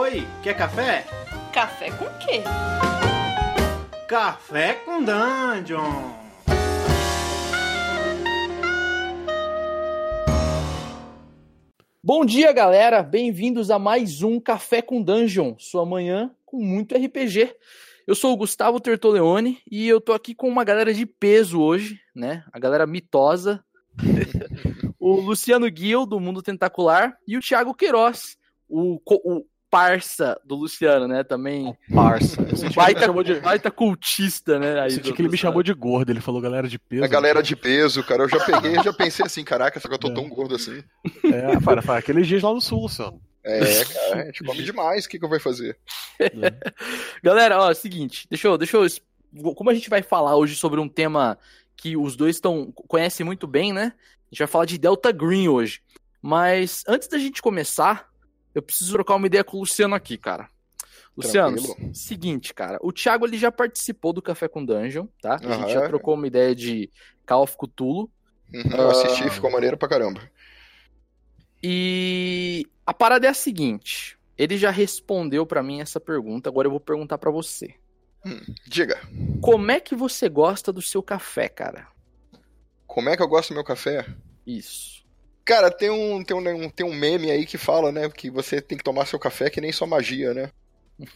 Oi, quer café? Café com quê? Café com Dungeon! Bom dia, galera! Bem-vindos a mais um Café com Dungeon, sua manhã com muito RPG. Eu sou o Gustavo Tertoleone e eu tô aqui com uma galera de peso hoje, né? A galera mitosa. o Luciano Guil, do Mundo Tentacular, e o Thiago Queiroz, o, o parça do Luciano, né? Também. Parça. Baita, de... baita cultista, né? Aí senti que ele me chamou de gordo, ele falou galera de peso. A galera de peso, cara. Eu já peguei e já pensei assim, caraca, só que eu tô é. tão gordo assim. É, para, para aqueles dias lá no sul, Luciano. É, cara, a gente come demais, o que, que eu vou fazer? É. Galera, ó, é seguinte, deixa eu, deixa eu. Como a gente vai falar hoje sobre um tema que os dois estão conhecem muito bem, né? A gente vai falar de Delta Green hoje. Mas antes da gente começar, eu preciso trocar uma ideia com o Luciano aqui, cara. Luciano, Tranquilo. seguinte, cara. O Thiago ele já participou do Café com Dungeon, tá? A gente já trocou uma ideia de Call of Cthulhu. Uhum, eu assisti, uh... ficou maneiro pra caramba. E a parada é a seguinte. Ele já respondeu para mim essa pergunta, agora eu vou perguntar para você. Hum, diga. Como é que você gosta do seu café, cara? Como é que eu gosto do meu café? Isso. Cara, tem um, tem um, tem um meme aí que fala, né, que você tem que tomar seu café que nem sua magia, né?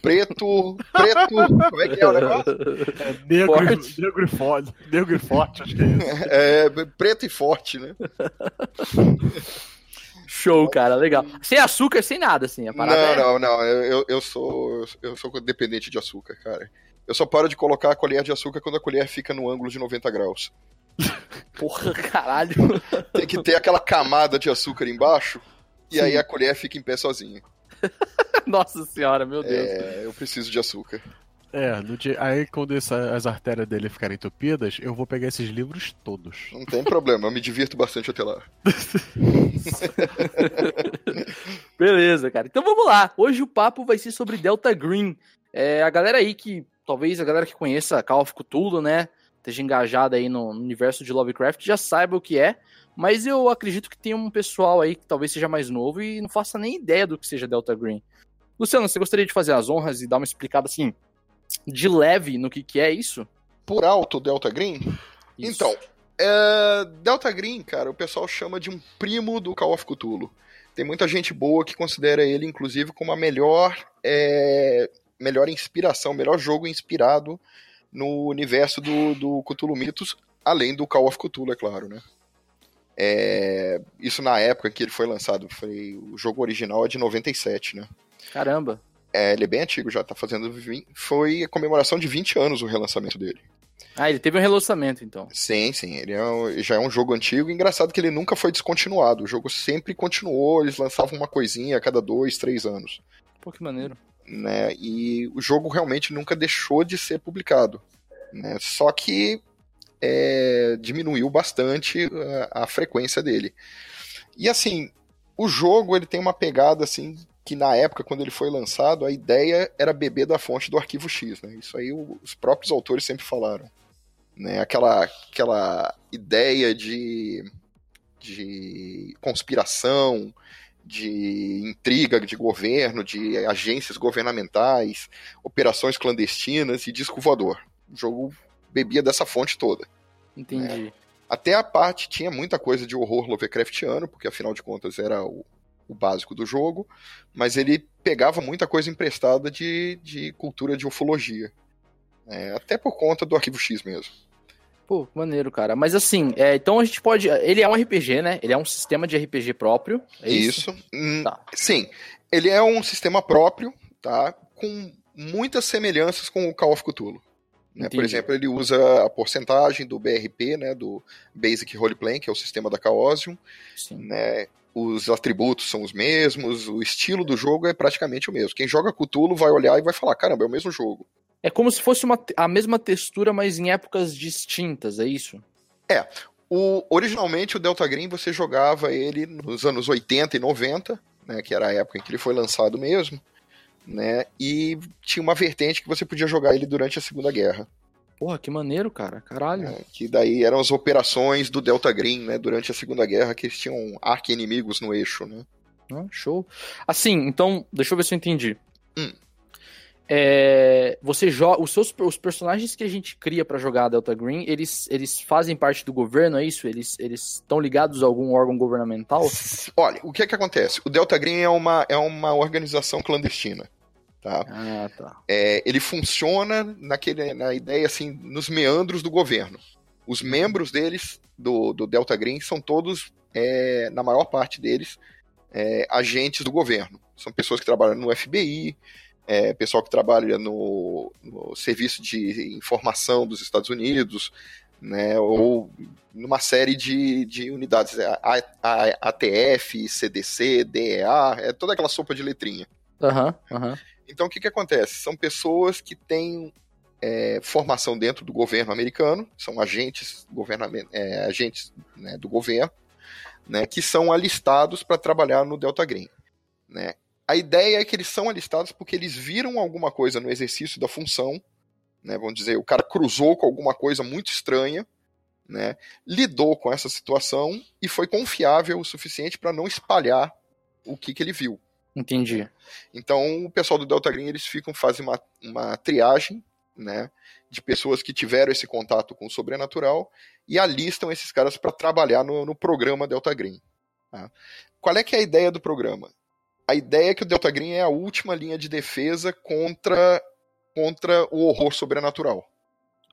Preto, preto, como é que é o negócio? É, negro, forte. negro e forte, negro e forte, acho que é isso. É, preto e forte, né? Show, cara, legal. Sem açúcar, sem nada, assim. A parada não, é... não, não. Eu, eu, sou, eu sou dependente de açúcar, cara. Eu só paro de colocar a colher de açúcar quando a colher fica no ângulo de 90 graus. Porra, caralho. Tem que ter aquela camada de açúcar embaixo e Sim. aí a colher fica em pé sozinha. Nossa senhora, meu Deus. É, eu preciso de açúcar. É, dia, aí quando essa, as artérias dele ficarem entupidas, eu vou pegar esses livros todos. Não tem problema, eu me divirto bastante até lá. Beleza, cara. Então vamos lá. Hoje o papo vai ser sobre Delta Green. É, a galera aí que, talvez a galera que conheça Call of Cthulhu, né, esteja engajada aí no universo de Lovecraft, já saiba o que é. Mas eu acredito que tem um pessoal aí que talvez seja mais novo e não faça nem ideia do que seja Delta Green. Luciano, você gostaria de fazer as honras e dar uma explicada assim, de leve no que, que é isso? Por alto, Delta Green? Isso. Então, é... Delta Green, cara, o pessoal chama de um primo do Call of Cthulhu. Tem muita gente boa que considera ele, inclusive, como a melhor, é... melhor inspiração, melhor jogo inspirado no universo do, do Cthulhu Mitos, além do Call of Cthulhu, é claro, né? É... Isso na época que ele foi lançado, foi o jogo original é de 97, né? Caramba! É, ele é bem antigo já, tá fazendo. Foi a comemoração de 20 anos o relançamento dele. Ah, ele teve um relançamento então. Sim, sim. Ele é, já é um jogo antigo. Engraçado que ele nunca foi descontinuado. O jogo sempre continuou, eles lançavam uma coisinha a cada dois, três anos. Pô, que maneiro. Né? E o jogo realmente nunca deixou de ser publicado. Né? Só que é, diminuiu bastante a, a frequência dele. E assim, o jogo ele tem uma pegada assim que na época, quando ele foi lançado, a ideia era beber da fonte do arquivo X. Né? Isso aí os próprios autores sempre falaram. Né? Aquela, aquela ideia de, de conspiração, de intriga de governo, de agências governamentais, operações clandestinas e disco voador. O jogo bebia dessa fonte toda. Entendi. Né? Até a parte tinha muita coisa de horror Lovecraftiano, porque afinal de contas era o, o básico do jogo, mas ele pegava muita coisa emprestada de, de cultura de ufologia. É, até por conta do arquivo X mesmo. Pô, maneiro, cara. Mas assim, é, então a gente pode. Ele é um RPG, né? Ele é um sistema de RPG próprio. É isso. isso. Hum, tá. Sim. Ele é um sistema próprio, tá? Com muitas semelhanças com o Call of Cthulhu. Né? Por exemplo, ele usa a porcentagem do BRP, né? Do Basic Roleplay, que é o sistema da Chaosium. Sim. Né? os atributos são os mesmos, o estilo do jogo é praticamente o mesmo. Quem joga Cthulhu vai olhar e vai falar, caramba, é o mesmo jogo. É como se fosse uma, a mesma textura, mas em épocas distintas, é isso? É. O, originalmente o Delta Green você jogava ele nos anos 80 e 90, né, que era a época em que ele foi lançado mesmo, né, e tinha uma vertente que você podia jogar ele durante a Segunda Guerra. Porra, que maneiro, cara. Caralho. É, que daí eram as operações do Delta Green, né? Durante a Segunda Guerra, que eles tinham arqui-inimigos no eixo, né? Ah, show. Assim, então, deixa eu ver se eu entendi. É, você joga os seus os personagens que a gente cria para jogar Delta Green, eles, eles fazem parte do governo, é isso? Eles eles estão ligados a algum órgão governamental? Olha, o que é que acontece? O Delta Green é uma, é uma organização clandestina. Tá? Ah, tá. É, ele funciona naquele, na ideia assim, nos meandros do governo. Os membros deles, do, do Delta Green, são todos, é, na maior parte deles, é, agentes do governo. São pessoas que trabalham no FBI, é, pessoal que trabalha no, no, serviço de informação dos Estados Unidos, né, ou numa série de, de unidades, é, a, a, ATF, CDC, DEA, é toda aquela sopa de letrinha. Uhum, uhum. Então o que, que acontece? São pessoas que têm é, formação dentro do governo americano, são agentes, é, agentes né, do governo, né, que são alistados para trabalhar no Delta Green. Né? A ideia é que eles são alistados porque eles viram alguma coisa no exercício da função, né, vamos dizer, o cara cruzou com alguma coisa muito estranha, né, lidou com essa situação e foi confiável o suficiente para não espalhar o que, que ele viu. Entendi. Então, o pessoal do Delta Green, eles ficam, fazem uma, uma triagem, né, de pessoas que tiveram esse contato com o sobrenatural e alistam esses caras para trabalhar no, no, programa Delta Green. Tá? Qual é que é a ideia do programa? A ideia é que o Delta Green é a última linha de defesa contra, contra o horror sobrenatural.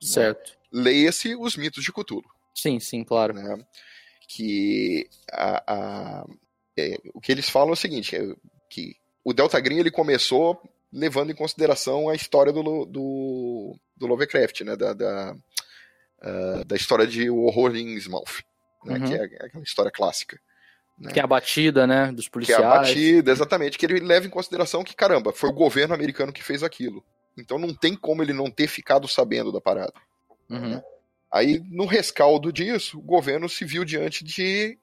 Certo. Né? Leia-se os mitos de Cthulhu. Sim, sim, claro. Né? Que a, a, é, o que eles falam é o seguinte, é que o Delta Green ele começou levando em consideração a história do, do, do Lovecraft, né? Da, da, uh, da história de O Horror em Innsmouth, né? Uhum. Que é aquela história clássica. Né? Que é a batida, né? Dos policiais. Que é a batida, exatamente. Que ele leva em consideração que, caramba, foi o governo americano que fez aquilo. Então não tem como ele não ter ficado sabendo da parada. Uhum. Né? Aí, no rescaldo disso, o governo se viu diante de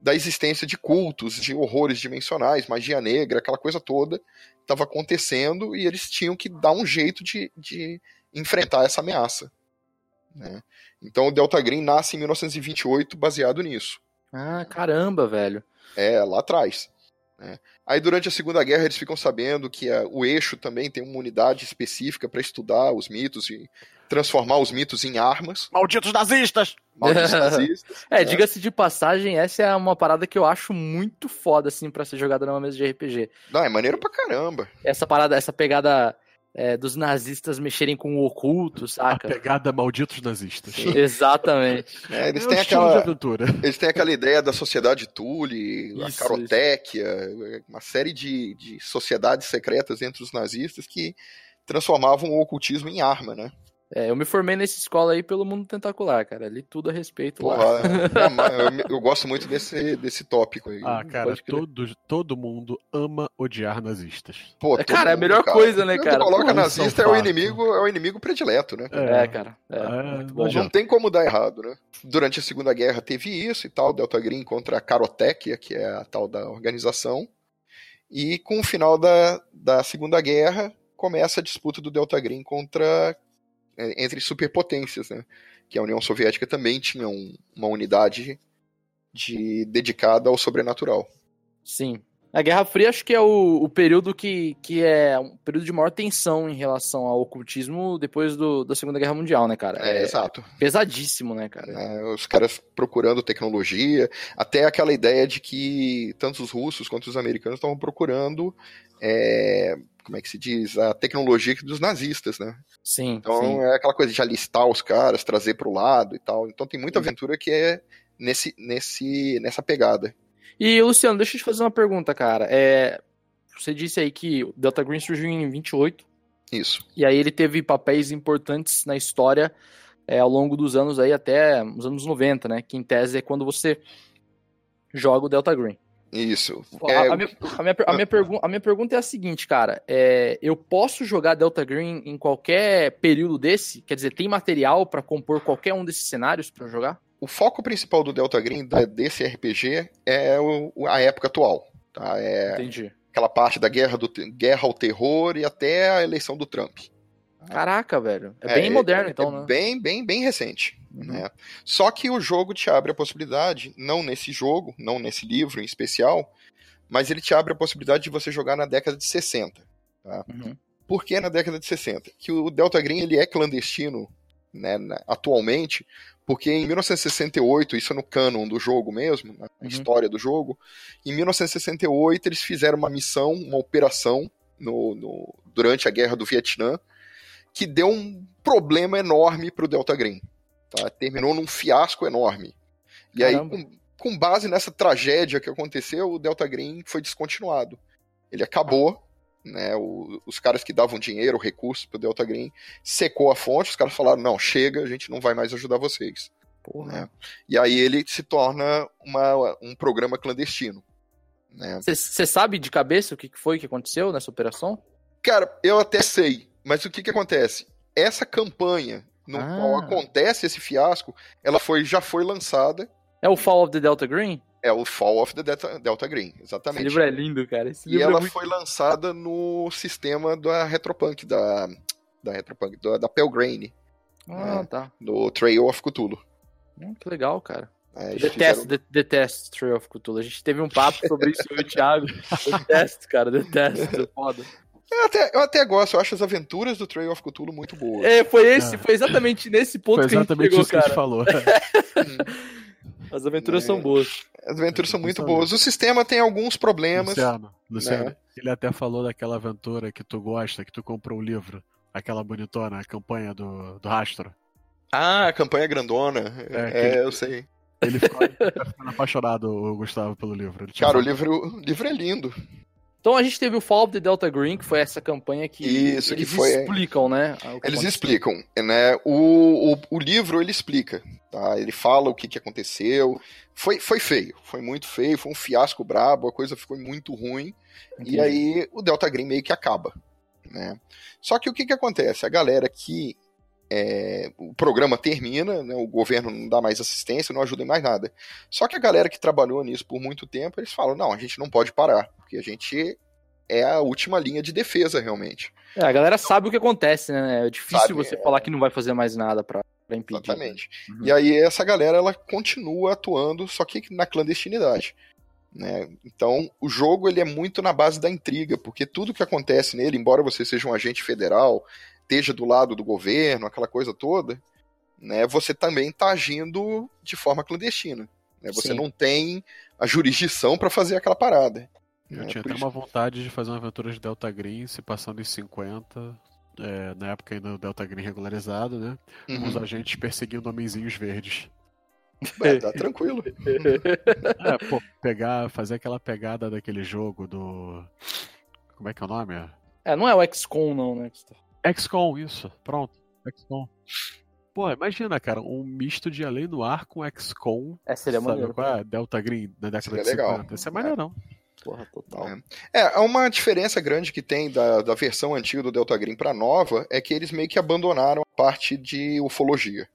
da existência de cultos, de horrores dimensionais, magia negra, aquela coisa toda estava acontecendo e eles tinham que dar um jeito de, de enfrentar essa ameaça. Né? Então o Delta Green nasce em 1928 baseado nisso. Ah, caramba, velho. É, lá atrás. Né? Aí durante a Segunda Guerra eles ficam sabendo que a, o eixo também tem uma unidade específica para estudar os mitos e transformar os mitos em armas. Malditos nazistas! Malditos nazistas. é, né? diga-se de passagem, essa é uma parada que eu acho muito foda, assim, para ser jogada numa mesa de RPG. Não, é maneiro pra caramba. Essa parada, essa pegada é, dos nazistas mexerem com o oculto, saca? A pegada malditos nazistas. Exatamente. É, eles, é têm aquela, eles têm aquela ideia da sociedade Thule, a Carotéquia, uma série de, de sociedades secretas entre os nazistas que transformavam o ocultismo em arma, né? É, eu me formei nessa escola aí pelo mundo tentacular, cara. Li tudo a respeito Porra, lá. eu, eu, gosto muito desse, desse tópico aí. Ah, cara, todo, todo mundo ama odiar nazistas. Pô, é, cara, é a melhor cara. coisa, né, cara? coloca Pô, nazista é o inimigo, é o inimigo predileto, né? É, é cara. É, é bom, não tem como dar errado, né? Durante a Segunda Guerra teve isso e tal, Delta Green contra a Carotec, que é a tal da organização. E com o final da, da Segunda Guerra, começa a disputa do Delta Green contra é, entre superpotências, né? Que a União Soviética também tinha um, uma unidade de, dedicada ao sobrenatural. Sim. A Guerra Fria acho que é o, o, período que, que é um período de maior tensão em relação ao ocultismo depois do, da Segunda Guerra Mundial, né, cara? É, é exato. Pesadíssimo, né, cara? É, os caras procurando tecnologia, até aquela ideia de que tanto os russos quanto os americanos estavam procurando é, como é que se diz, a tecnologia dos nazistas, né? Sim. Então sim. é aquela coisa de alistar os caras, trazer para o lado e tal. Então tem muita aventura que é nesse, nesse, nessa pegada. E Luciano, deixa eu te fazer uma pergunta, cara. É, você disse aí que o Delta Green surgiu em 28. Isso. E aí ele teve papéis importantes na história é, ao longo dos anos aí até os anos 90, né? Que em tese é quando você joga o Delta Green. Isso. A, é... a, minha, a, minha, a, minha pergu a minha pergunta é a seguinte, cara. É, eu posso jogar Delta Green em qualquer período desse? Quer dizer, tem material para compor qualquer um desses cenários para jogar? O foco principal do Delta Green, desse RPG, é o, a época atual. Tá? É Entendi. Aquela parte da guerra, do, guerra ao terror e até a eleição do Trump. Caraca, velho. É, é bem moderno, então, é né? Bem, bem, bem recente. Uhum. Né? Só que o jogo te abre a possibilidade, não nesse jogo, não nesse livro em especial, mas ele te abre a possibilidade de você jogar na década de 60. Tá? Uhum. Por que na década de 60? Que o Delta Green ele é clandestino né, atualmente, porque em 1968, isso é no canon do jogo mesmo, na uhum. história do jogo, em 1968 eles fizeram uma missão, uma operação no, no, durante a guerra do Vietnã, que deu um problema enorme para o Delta Green. Tá? Terminou num fiasco enorme. E Caramba. aí, com, com base nessa tragédia que aconteceu, o Delta Green foi descontinuado. Ele acabou, né, o, os caras que davam dinheiro, recursos pro Delta Green, secou a fonte, os caras falaram, não, chega, a gente não vai mais ajudar vocês. Né? E aí ele se torna uma, um programa clandestino. Você né? sabe de cabeça o que foi que aconteceu nessa operação? Cara, eu até sei, mas o que, que acontece? Essa campanha no ah. qual acontece esse fiasco, ela foi, já foi lançada. É o Fall of the Delta Green? É o Fall of the Delta, Delta Green, exatamente. Esse livro é lindo, cara. Esse e é ela é foi lançada no sistema da Retropunk, da, da Retropunk, da, da Pelgrane. Ah, né? tá. Do Trail of Cthulhu. Hum, que legal, cara. É, detesto, fizeram... detesto Trail of Cthulhu. A gente teve um papo sobre isso com o Thiago. detesto, cara, detesto. É foda. Eu até, eu até gosto, eu acho as aventuras do Trail of Cthulhu muito boas. É, foi esse, é. foi exatamente nesse ponto foi que a gente chegou, isso cara. que a gente falou. As aventuras é. são boas. As aventuras são muito boas. O sistema tem alguns problemas. Luciano, Luciano, né? ele até falou daquela aventura que tu gosta, que tu comprou o livro. Aquela bonitona, a campanha do, do rastro. Ah, a campanha grandona. É, é eu sei. Ele ficou, ficando apaixonado, o Gustavo, pelo livro. Cara, o livro, o livro é lindo. Então a gente teve o Fall of the Delta Green, que foi essa campanha que Isso, eles que foi... explicam, né? Eles explicam, né? O, o, o, livro ele explica, tá? Ele fala o que, que aconteceu. Foi, foi feio, foi muito feio, foi um fiasco brabo, a coisa ficou muito ruim. Entendi. E aí o Delta Green meio que acaba, né? Só que o que, que acontece? A galera que é, o programa termina, né, o governo não dá mais assistência, não ajuda em mais nada. Só que a galera que trabalhou nisso por muito tempo, eles falam, não, a gente não pode parar, porque a gente é a última linha de defesa, realmente. É, a galera sabe o que acontece, né? É difícil sabe, você é... falar que não vai fazer mais nada para impedir. Exatamente. Uhum. E aí essa galera, ela continua atuando, só que na clandestinidade. Né? Então, o jogo ele é muito na base da intriga, porque tudo que acontece nele, embora você seja um agente federal, esteja do lado do governo, aquela coisa toda, né, você também está agindo de forma clandestina. Né? Você Sim. não tem a jurisdição para fazer aquela parada. Eu né? tinha até isso... uma vontade de fazer uma aventura de Delta Green se passando em 50, é, na época ainda do Delta Green regularizado, né? Uhum. Com os agentes perseguindo homenzinhos verdes. É, tá tranquilo. é, pô, pegar, fazer aquela pegada daquele jogo do. Como é que é o nome? É, não é o XCOM, não, né? XCOM, isso. Pronto. XCOM. Pô, imagina, cara, um misto de Além do Ar com XCOM. É, seria sabe, maneiro. Qual é? Delta Green na década seria de 50. Legal. Isso é maneiro, não. Porra, total. É. é, uma diferença grande que tem da, da versão antiga do Delta Green pra nova é que eles meio que abandonaram a parte de ufologia.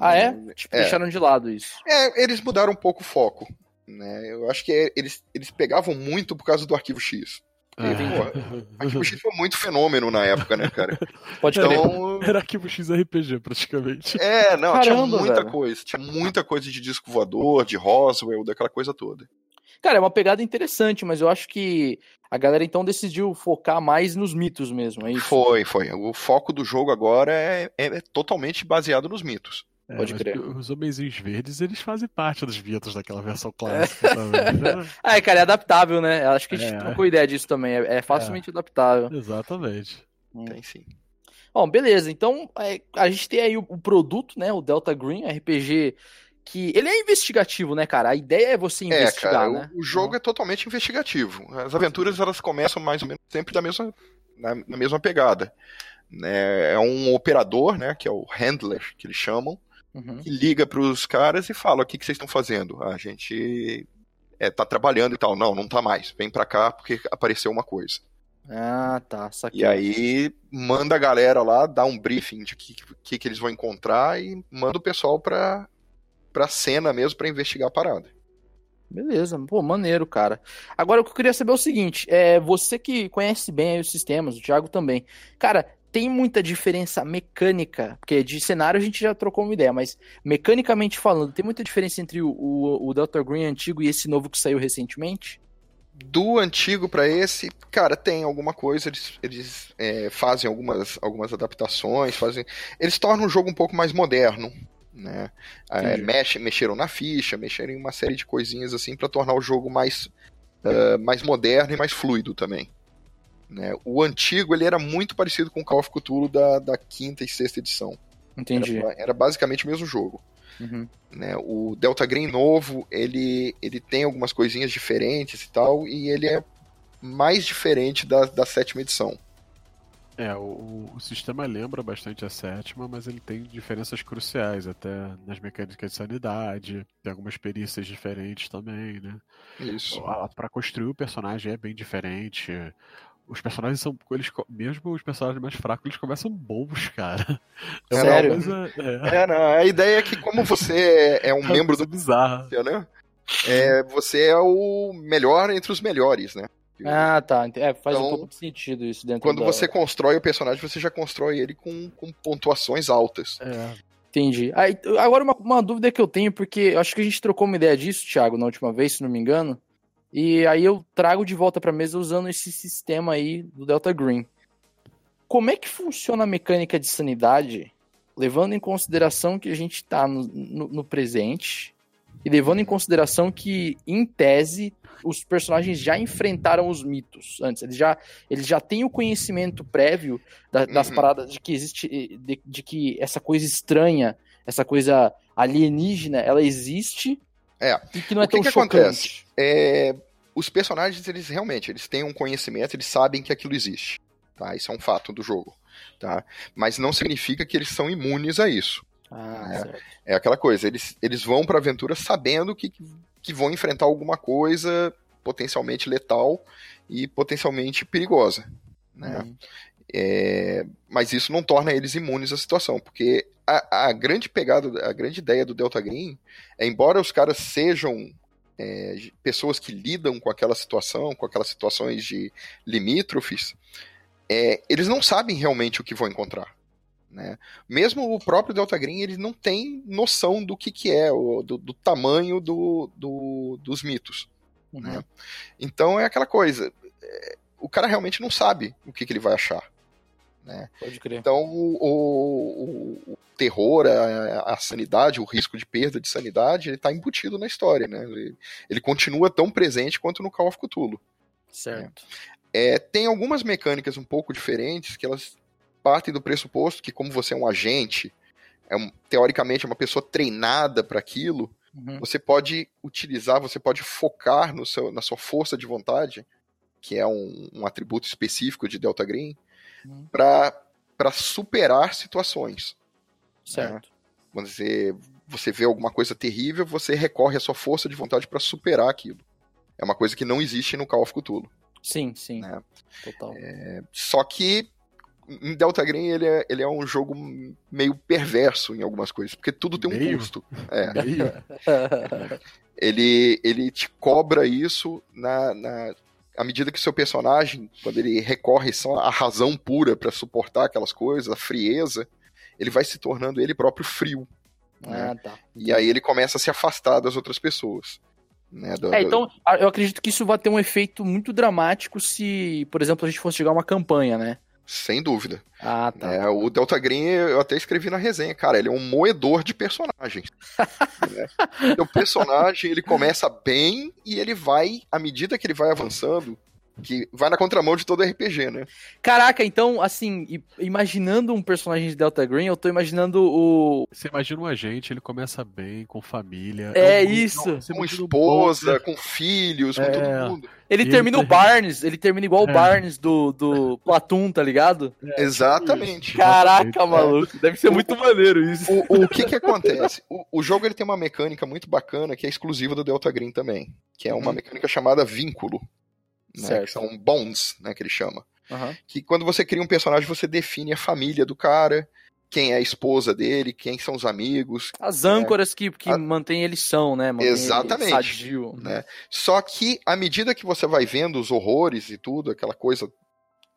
Ah, é? Tipo, é. deixaram de lado isso. É, eles mudaram um pouco o foco. Né? Eu acho que é, eles, eles pegavam muito por causa do arquivo X. É. Arquivo X foi muito fenômeno na época, né, cara? Pode então... Era Arquivo X RPG, praticamente. É, não, Caramba, tinha muita velho. coisa. Tinha muita coisa de disco voador, de Roswell, daquela coisa toda. Cara, é uma pegada interessante, mas eu acho que a galera então decidiu focar mais nos mitos mesmo, é isso? Foi, foi. O foco do jogo agora é, é, é totalmente baseado nos mitos. É, Pode crer. Os homenzinhos verdes, eles fazem parte dos mitos daquela versão clássica é. também. Ah, cara, é adaptável, né? Acho que a gente é. trocou ideia disso também. É, é facilmente é. adaptável. Exatamente. Hum. Tem sim. Bom, beleza. Então, é, a gente tem aí o, o, produto, né? O Delta Green, RPG que ele é investigativo, né, cara? A ideia é você investigar, é, cara, né? O, o jogo uhum. é totalmente investigativo. As aventuras elas começam mais ou menos sempre da mesma na, na mesma pegada. Né? É um operador, né, que é o handler que eles chamam, uhum. que liga para os caras e fala: o que, que vocês estão fazendo? A gente é, tá trabalhando e tal. Não, não tá mais. Vem para cá porque apareceu uma coisa. Ah, tá. Saquei. E aí manda a galera lá, dá um briefing de que, que, que eles vão encontrar e manda o pessoal pra, pra cena mesmo para investigar a parada. Beleza, pô, maneiro, cara. Agora o que eu queria saber é o seguinte: é, você que conhece bem os sistemas, o Thiago também. Cara, tem muita diferença mecânica, porque de cenário a gente já trocou uma ideia, mas mecanicamente falando, tem muita diferença entre o, o, o Delta Green antigo e esse novo que saiu recentemente? do antigo para esse, cara, tem alguma coisa, eles, eles é, fazem algumas, algumas adaptações, fazem. Eles tornam o jogo um pouco mais moderno. Né? É, mexe, mexeram na ficha, mexeram em uma série de coisinhas assim para tornar o jogo mais, uh, mais moderno e mais fluido também. Né? O antigo ele era muito parecido com o Call of Cthulhu da, da quinta e sexta edição. Entendi. Era, era basicamente o mesmo jogo. Uhum. Né? O Delta Green novo, ele, ele tem algumas coisinhas diferentes e tal, e ele é mais diferente da, da sétima edição. É, o, o, sistema lembra bastante a sétima, mas ele tem diferenças cruciais, até nas mecânicas de sanidade, tem algumas perícias diferentes também, né? Isso. Para construir o personagem é bem diferente. Os personagens são. Eles, mesmo os personagens mais fracos, eles começam bons, cara. É Sério? Coisa, é. é. não, a ideia é que, como você é um é membro do. bizarro. Né? É, você é o melhor entre os melhores, né? Ah, tá. É, faz então, um pouco de sentido isso dentro Quando da... você constrói o personagem, você já constrói ele com, com pontuações altas. É. Entendi. Aí, agora, uma, uma dúvida que eu tenho, porque acho que a gente trocou uma ideia disso, Thiago, na última vez, se não me engano. E aí eu trago de volta para mesa usando esse sistema aí do Delta Green. Como é que funciona a mecânica de sanidade, levando em consideração que a gente está no, no, no, presente e levando em consideração que, em tese, os personagens já enfrentaram os mitos antes. Eles já, eles já têm o conhecimento prévio da, das uhum. paradas de que existe, de, de que essa coisa estranha, essa coisa alienígena, ela existe é. E que não é o que tão que chocante. acontece? É, os personagens, eles realmente, eles têm um conhecimento, eles sabem que aquilo existe. Tá? Isso é um fato do jogo. Tá? Mas não significa que eles são imunes a isso. Ah, é, é, aquela coisa, eles, eles vão pra aventura sabendo que, que vão enfrentar alguma coisa potencialmente letal e potencialmente perigosa. Né? Uhum. É, mas isso não torna eles imunes à situação, porque a, a, grande pegada, a grande ideia do Delta Green é, embora os caras sejam é, pessoas que lidam com aquela situação, com aquelas situações de limítrofes, é, eles não sabem realmente o que vão encontrar. Né? Mesmo o próprio Delta Green, ele não tem noção do que, que é, o, do, do tamanho do, do, dos mitos. Uhum. Né? Então é aquela coisa, é, o cara realmente não sabe o que, que ele vai achar. Né? Pode crer. Então, o, o, o terror, a, a, sanidade, o risco de perda de sanidade, ele está embutido na história. Né? Ele, ele, continua tão presente quanto no Call of Cthulhu. Certo. É, tem algumas mecânicas um pouco diferentes que elas partem do pressuposto que, como você é um agente, é um, teoricamente é uma pessoa treinada para aquilo, uhum. você pode utilizar, você pode focar no seu, na sua força de vontade, que é um, um atributo específico de Delta Green, uhum. para superar situações. Certo. Né? Você, você vê alguma coisa terrível, você recorre à sua força de vontade para superar aquilo. É uma coisa que não existe no Call of Cthulhu. Sim, sim. Né? Total. É, só que em Delta Green ele é, ele é um jogo meio perverso em algumas coisas, porque tudo tem um meio? custo. É. ele, ele te cobra isso na, na, à medida que seu personagem, quando ele recorre só à razão pura para suportar aquelas coisas, a frieza, ele vai se tornando ele próprio frio. Né? Ah, tá. E aí ele começa a se afastar das outras pessoas. Né? Do, é, então, eu acredito que isso vai ter um efeito muito dramático se, por exemplo, a gente fosse jogar uma campanha, né? Sem dúvida. Ah, tá. É, o Delta Green, eu até escrevi na resenha, cara, ele é um moedor de personagens. né? O personagem, ele começa bem e ele vai, à medida que ele vai avançando, que vai na contramão de todo RPG, né? Caraca, então, assim, imaginando um personagem de Delta Green, eu tô imaginando o. Você imagina um agente, ele começa bem, com família. É, é um, isso. Não, com esposa, com filhos, é. com todo mundo. Ele e termina ele... o Barnes, ele termina igual é. o Barnes do, do Platum, tá ligado? É, Exatamente. Caraca, maluco. Deve ser muito maneiro isso. O, o que que acontece? O, o, jogo ele tem uma mecânica muito bacana que é exclusiva do Delta Green também, que é uma uhum. mecânica chamada vínculo né, que são bonds, né, que ele chama. Uhum. Que quando você cria um personagem, você define a família do cara, quem é a esposa dele, quem são os amigos. As âncoras né? que, que a... mantém eles são, né? Mantém Exatamente. Sadio, né? Só que, à medida que você vai vendo os horrores e tudo, aquela coisa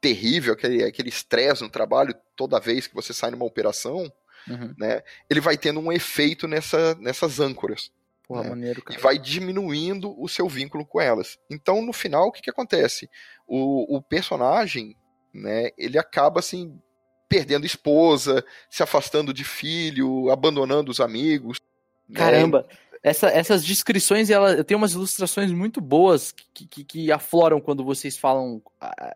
terrível, aquele estresse no trabalho toda vez que você sai numa operação, uhum. né? Ele vai tendo um efeito nessa, nessas âncoras. Porra, né? maneiro, e cara. vai diminuindo o seu vínculo com elas. Então, no final, o que, que acontece? O, o personagem, né, ele acaba assim perdendo esposa, se afastando de filho, abandonando os amigos. né? Caramba, essa- essas descrições, ela, eu tenho umas ilustrações muito boas que, que, que afloram quando vocês falam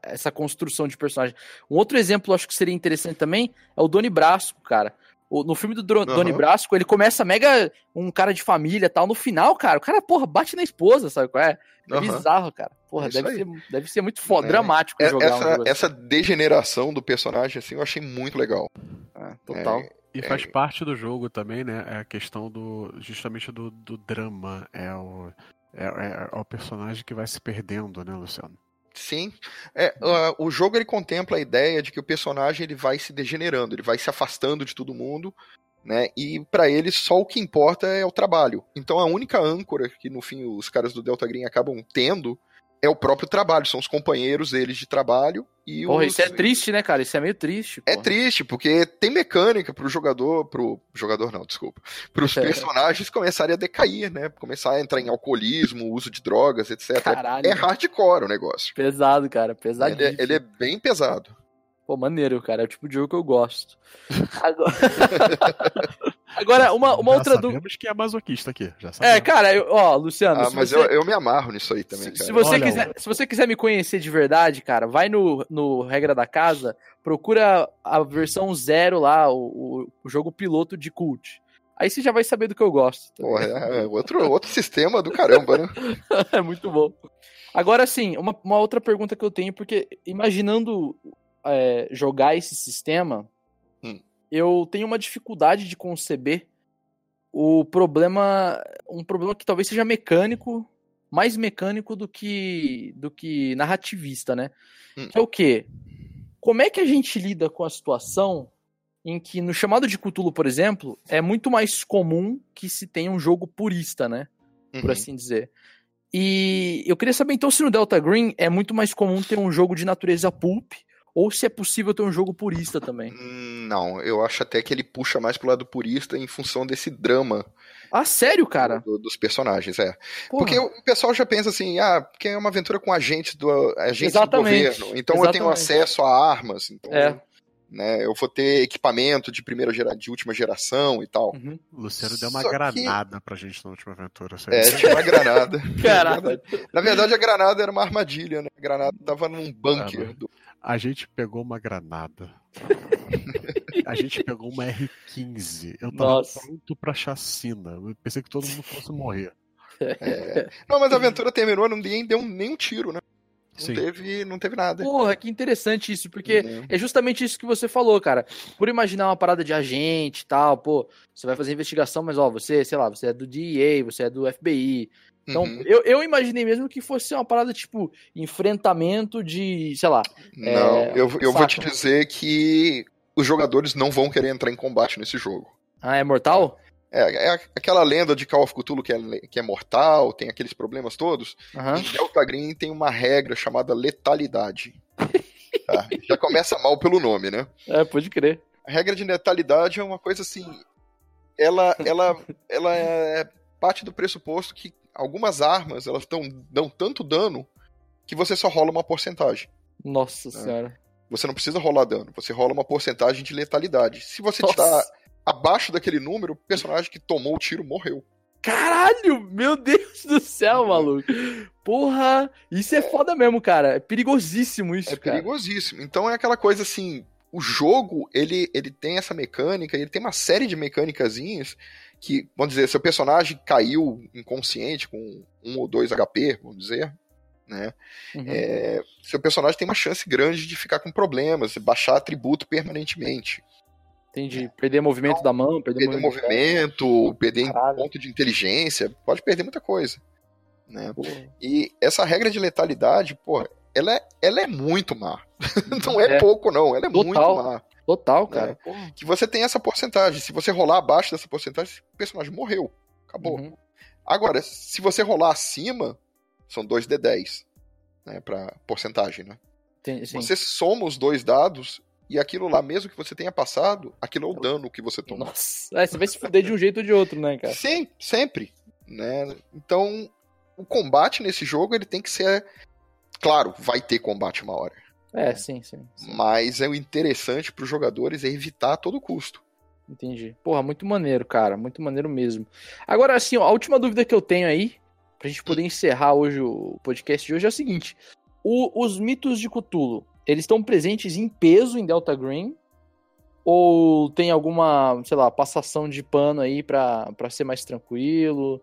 essa construção de personagem. Um outro exemplo, acho que seria interessante também, é o Doni Brasco, cara. No filme do Dro- Aham. Doni Brasco, ele começa mega um cara de família e tal. No final, cara, o cara, porra, bate na esposa, sabe qual é? É Aham. bizarro, cara. Porra, É deve ser, deve ser muito foda, É. dramático É- jogar um essa, jogo assim. essa degeneração do personagem, assim, eu achei muito legal. Ah, total. E faz parte do jogo também, né? É a questão do. justamente do, do drama. É o, é, é- é o personagem que vai se perdendo, né, Luciano? Sim. É, ah, o jogo ele contempla a ideia de que o personagem ele vai se degenerando, ele vai se afastando de todo mundo, né? E pra ele só o que importa é o trabalho. Então a única âncora que no fim os caras do Delta Green acabam tendo é o próprio trabalho, são os companheiros deles de trabalho e Porra, os... isso é triste, né, cara? Isso é meio triste. É porra. triste, porque tem mecânica pro jogador, pro jogador não, desculpa, pros É. personagens começarem a decair, né? Começar a entrar em alcoolismo, uso de drogas, etc. Caralho. É hardcore o negócio. Pesado, cara. Ele Pesadíssimo. é, ele é bem pesado. Pô, maneiro, cara. É o tipo de jogo que eu gosto. Agora, Agora, uma, uma já outra dúvida. sabemos que é masoquista aqui. Já sabemos. É, cara, eu- ó, Luciano, Ah, se mas você, eu, eu me amarro nisso aí também, se, cara. se você Olha, quiser, se você quiser me conhecer de verdade, cara, vai no, no Regra da Casa, procura a versão zero lá, o, o, o jogo piloto de Cult. Aí você já vai saber do que eu gosto. tá Porra, é outro, outro sistema do caramba, né? é muito bom. Agora, sim, uma, uma outra pergunta que eu tenho, porque imaginando é, jogar esse sistema. Eu tenho uma dificuldade de conceber o problema, um problema que talvez seja mecânico, mais mecânico do que do que narrativista, né? Hum. Que é o quê? Como é que a gente lida com a situação em que no chamado de Cthulhu, por exemplo, é muito mais comum que se tenha um jogo purista, né? por Uhum. assim dizer. E eu queria saber então se no Delta Green é muito mais comum ter um jogo de natureza pulp ou se é possível ter um jogo purista também. Não, eu acho até que ele puxa mais pro lado purista em função desse drama Ah, sério, cara? do- dos personagens, é. Porra. Porque o pessoal já pensa assim, ah, porque é uma aventura com agentes do, agentes do Exatamente, governo, então eu tenho exatamente. acesso a armas, então É. né, eu vou ter equipamento de primeira gera, de última geração e tal. Uhum. O Luciano deu uma Só que- granada pra gente na última aventura. É, tinha uma granada. Caralho. Na verdade, a granada era uma armadilha, né? A granada tava num bunker. Do- A gente pegou uma granada. A gente pegou uma R15. Eu tava Nossa. pronto pra chacina. Eu pensei que todo mundo fosse morrer. Não, mas a aventura terminou, não nem deu nenhum tiro, né? Não teve, não teve nada. Porra, que interessante isso, porque Né? é justamente isso que você falou, cara. Por imaginar uma parada de agente e tal, pô, você vai fazer investigação, mas ó, você, sei lá, você é do DEA, você é do FBI. Então, Uhum. eu, eu imaginei mesmo que fosse uma parada tipo enfrentamento de, sei lá, Não, é, eu, eu vou te dizer que os jogadores não vão querer entrar em combate nesse jogo. ah, é mortal? É, é aquela lenda de Call of Cthulhu que é, que é mortal, tem aqueles problemas todos. Aham. Em Delta Green tem uma regra chamada letalidade. Tá? Já começa mal pelo nome, né? É, pode crer. A regra de letalidade é uma coisa assim. Ela, ela, ela é parte do pressuposto que algumas armas elas tão, dão tanto dano que você só rola uma porcentagem. Nossa senhora. Você não precisa rolar dano, você rola uma porcentagem de letalidade. Se você Nossa. tirar abaixo daquele número, o personagem que tomou o tiro morreu. Caralho, meu Deus do céu, maluco. Porra, isso é foda mesmo, cara. É perigosíssimo isso, É cara. perigosíssimo. Então é aquela coisa assim, o jogo, ele, ele tem essa mecânica, ele tem uma série de mecânicazinhas que, vamos dizer, seu personagem caiu inconsciente com um ou dois HP, vamos dizer, né? Uhum. É, seu personagem tem uma chance grande de ficar com problemas, baixar atributo permanentemente. Entendi. Perder movimento da mão, perder, Perder movimento, perder Caralho. ponto de inteligência, pode perder muita coisa. Né? E essa regra de letalidade, pô, ela é, ela é muito má. não é, É. pouco, não. Ela é Total. muito má. Total, cara. Porra. Que você tem essa porcentagem. Se você rolar abaixo dessa porcentagem, o personagem morreu. Acabou. Uhum. Agora, se você rolar acima, são 2D10. Né, pra porcentagem, né? Você soma os dois dados e aquilo lá, mesmo que você tenha passado, aquilo é o dano que você tomou. Nossa, é, você vai se fuder de um jeito ou de outro, né, cara? Sim, sempre. né? Então, o combate nesse jogo ele tem que ser claro, vai ter combate uma hora. É, sim, sim. sim. Mas é o interessante para os jogadores é evitar a todo custo. Entendi. Porra, muito maneiro, cara. Muito maneiro mesmo. Agora, assim, ó, a última dúvida que eu tenho aí, pra gente poder encerrar hoje o podcast de hoje, é o seguinte: o, os mitos de Cthulhu, eles estão presentes em peso em Delta Green? Ou tem alguma, sei lá, passação de pano aí pra, pra ser mais tranquilo?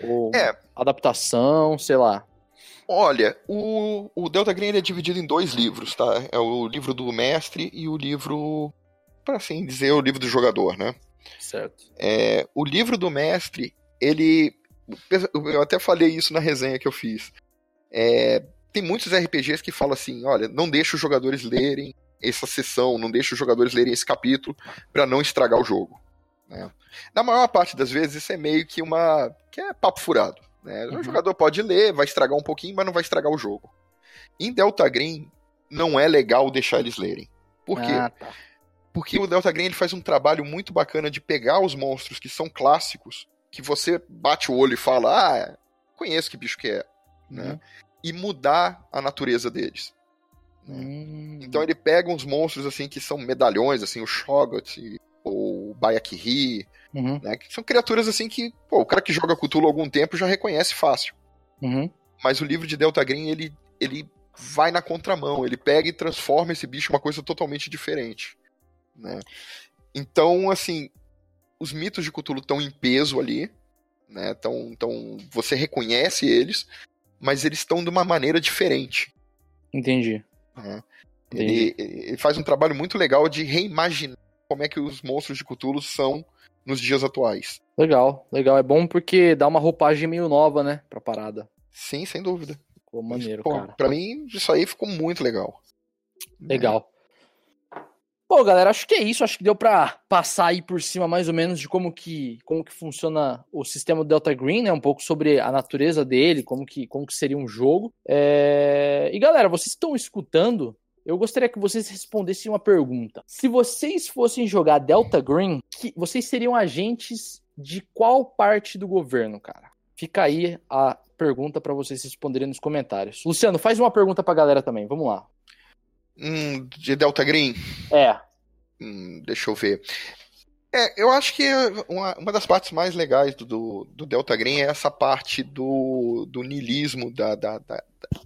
Ou É. adaptação, sei lá. Olha, o, o Delta Green ele é dividido em dois livros, tá? É o livro do mestre e o livro, para assim dizer, o livro do jogador, né? Certo. É, o livro do mestre, ele. Eu até falei isso na resenha que eu fiz. É, tem muitos RPGs que falam assim: olha, não deixa os jogadores lerem essa sessão, não deixa os jogadores lerem esse capítulo para não estragar o jogo. Né? Na maior parte das vezes, isso é meio que uma. que é papo furado. Né? Uhum. O jogador pode ler, vai estragar um pouquinho, mas não vai estragar o jogo. Em Delta Green, não é legal deixar eles lerem. Por quê? Ah, tá. Porque o Delta Green ele faz um trabalho muito bacana de pegar os monstros que são clássicos, que você bate o olho e fala, ah, conheço que bicho que é, né? E mudar a natureza deles. Hum. Então ele pega uns monstros assim que são medalhões, assim, o Shogot ou o Bayakiri, Uhum. né? Que são criaturas assim que, pô, o cara que joga Cthulhu há algum tempo já reconhece fácil. Uhum. Mas o livro de Delta Green, ele, ele vai na contramão, ele pega e transforma esse bicho em uma coisa totalmente diferente. Né? Então, assim, os mitos de Cthulhu estão em peso ali, né? Então, então você reconhece eles, mas eles estão de uma maneira diferente. Entendi. né? Ele, ele faz um trabalho muito legal de reimaginar como é que os monstros de Cthulhu são nos dias atuais. Legal, legal. É bom porque dá uma roupagem meio nova, né? Pra parada. Sim, sem dúvida. Ficou maneiro, Pô, cara. Pra mim, isso aí ficou muito legal. Legal. Bom, galera, acho que é isso. Acho que deu pra passar aí por cima mais ou menos de como que, como que funciona o sistema do Delta Green, né? Um pouco sobre a natureza dele, como que, como que seria um jogo. É, E galera, vocês estão escutando? Eu gostaria que vocês respondessem uma pergunta. Se vocês fossem jogar Delta Green, que- vocês seriam agentes de qual parte do governo, cara? Fica aí a pergunta pra vocês responderem nos comentários. Luciano, faz uma pergunta pra galera também. Vamos lá. Hum, de Delta Green? É. Hum, deixa eu ver. É, eu acho que uma, uma das partes mais legais do, do, do Delta Green é essa parte do, do niilismo, da, da, da,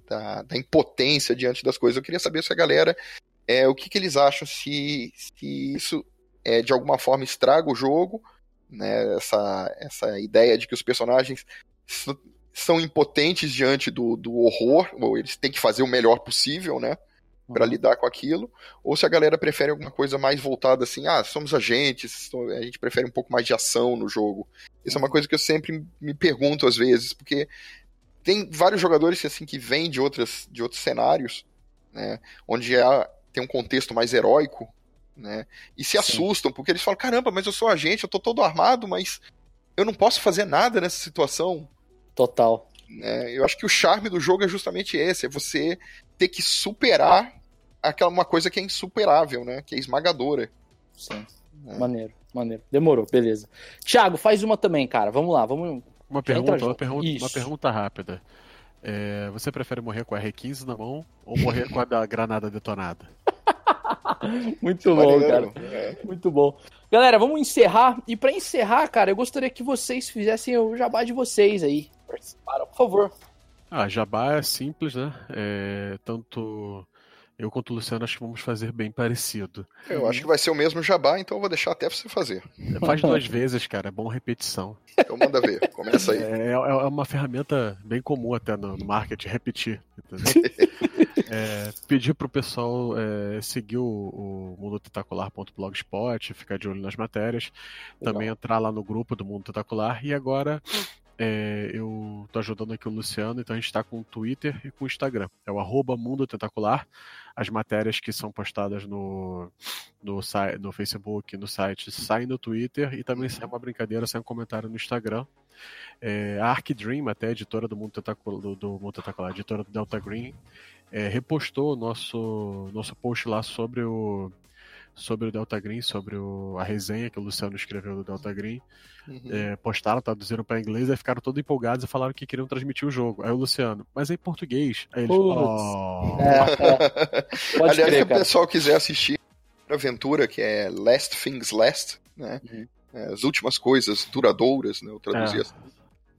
da, da impotência diante das coisas. Eu queria saber se a galera, é, o que, que eles acham, se, se isso é, de alguma forma estraga o jogo, né, essa, essa ideia de que os personagens são impotentes diante do, do horror, ou eles têm que fazer o melhor possível, né? Pra lidar com aquilo, ou se a galera prefere alguma coisa mais voltada assim, ah, somos agentes, a gente prefere um pouco mais de ação no jogo. Isso é uma coisa que eu sempre me pergunto às vezes, porque tem vários jogadores que, assim que vêm de outras de outros cenários, né, onde há, tem um contexto mais heróico, né, e se Sim. assustam porque eles falam, caramba, mas eu sou agente, eu tô todo armado, mas eu não posso fazer nada nessa situação. Total. né? Eu acho que o charme do jogo é justamente esse, é você ter que superar aquela uma coisa que é insuperável, né? Que é esmagadora. Sim. É. Maneiro, maneiro. Demorou, beleza. Thiago, faz uma também, cara. Vamos lá, vamos. Uma pergunta, uma pergunta, uma pergunta rápida. É, você prefere morrer com a R15 na mão ou morrer com a da granada detonada? Muito bom, Maneiro. cara. É. Muito bom. Galera, vamos encerrar. E pra encerrar, cara, eu gostaria que vocês fizessem o jabá de vocês aí. Participaram, por favor. Ah, Jabá é simples, né? É, tanto eu quanto o Luciano acho que vamos fazer bem parecido. Eu acho que vai ser o mesmo jabá, então eu vou deixar até você fazer. Faz duas vezes, cara, é bom repetição. Então manda ver. Começa aí. É, é- é uma ferramenta bem comum até no, no marketing, repetir. É, pedir pro pessoal é, seguir o, o mundotentacular.blogspot, ficar de olho nas matérias, Legal. também entrar lá no grupo do Mundo Tentacular. E agora é, eu tô ajudando aqui o Luciano, então a gente tá com o Twitter e com o Instagram. É o arroba Mundo Tentacular. As matérias que são postadas no, no, no Facebook, no site, saem no Twitter e também sai uma brincadeira, sai um comentário no Instagram. É, a Arc Dream, até editora do Mundo Tentacular, do, do Mundo Tentacular, editora do Delta Green, é, repostou o nosso, nosso post lá sobre o, sobre o Delta Green, sobre o, a resenha que o Luciano escreveu do Delta Green. Uhum. É, postaram, traduziram para inglês, aí ficaram todos empolgados e falaram que queriam transmitir o jogo. Aí o Luciano, mas é em português. Aí eles, oh. É, é. Aliás, crer, se o pessoal quiser assistir a aventura, que é Last Things Last, né? Uhum. É, as últimas coisas duradouras, né? Eu traduzi É. assim.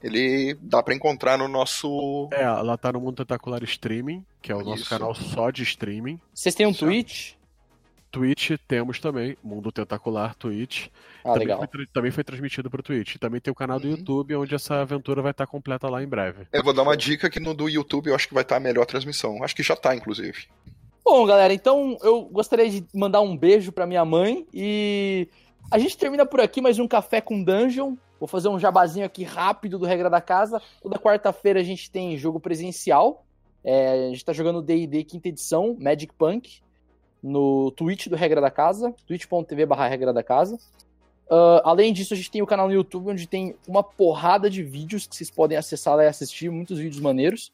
Ele dá pra encontrar no nosso. É, ela tá no Mundo Tentacular Streaming, que é o nosso Isso. canal só de streaming. Vocês têm um Isso. Twitch? Twitch temos também, Mundo Tentacular Twitch. Ah, também, legal. Foi, também foi transmitido pro Twitch. Também tem o canal do Uhum. YouTube, onde essa aventura vai estar completa lá em breve. Eu vou dar uma dica que no do YouTube eu acho que vai estar a melhor transmissão. Acho que já tá, inclusive. Bom, galera, então eu gostaria de mandar um beijo pra minha mãe e a gente termina por aqui mais um Café com Dungeon. Vou fazer um jabazinho aqui rápido do Regra da Casa. Toda quarta-feira a gente tem jogo presencial. É, a gente tá jogando D&D quinta edição, Magic Punk, no Twitch do Regra da Casa, twitch.tv barra Regra da Casa. Ah, além disso, a gente tem o canal no YouTube, onde tem uma porrada de vídeos que vocês podem acessar lá e assistir, muitos vídeos maneiros.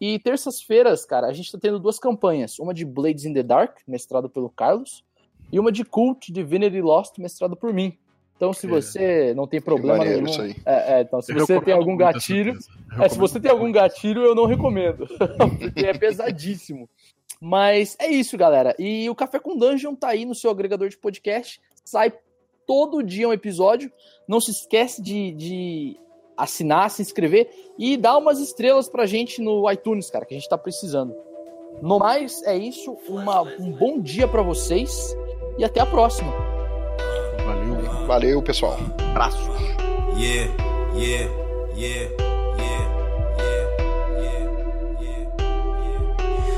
E terças-feiras, cara, a gente tá tendo duas campanhas. Uma de Blades in the Dark, mestrado pelo Carlos, e uma de Cult Divinity Lost, mestrado por mim. Então, se É. você não tem problema maneiro nenhum. isso aí. É, é, então, se Eu você tem algum gatilho. É, se você tem algum gatilho, eu não recomendo. porque é pesadíssimo. Mas é isso, galera. E o Café com Dungeon tá aí no seu agregador de podcast. Sai todo dia um episódio. Não se esquece de, de assinar, se inscrever e dar umas estrelas pra gente no iTunes, cara, que a gente tá precisando. No mais, é isso. Uma- um bom dia pra vocês e até a próxima. Valeu. Valeu, pessoal. Abraços. Yeah, yeah, yeah, yeah,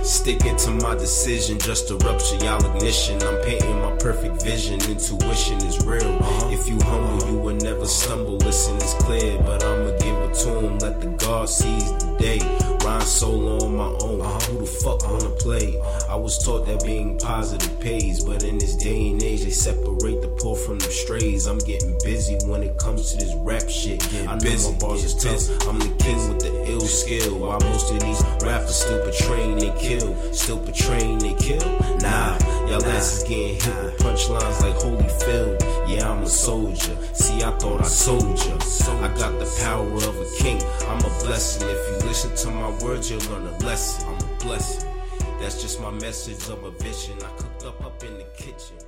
Sticking to my decision, just to rupture y'all ignition. I'm painting my perfect vision. Intuition is real. Uh-huh. If you humble, you will never stumble. Listen, it's clear, but I'ma give it to him. Let the God seize the day. Rhyme solo on my own. Who the fuck wanna play? I was taught that being positive pays, but in this day and age, they separate the poor from the strays. I'm getting busy when it comes to this rap shit. I know busy, my bars is tough. I'm the king with the ill skill. While most of these rappers still portraying they kill, still portraying they kill. Nah, y'all asses getting hit with punchlines like Holyfield. Yeah, I'm a soldier. See, I thought I sold ya. I got the power of a king. I'm a blessing. If you listen to my words, you'll learn a lesson. I'm a blessing. That's just my message of a vision. I cooked up up in the kitchen.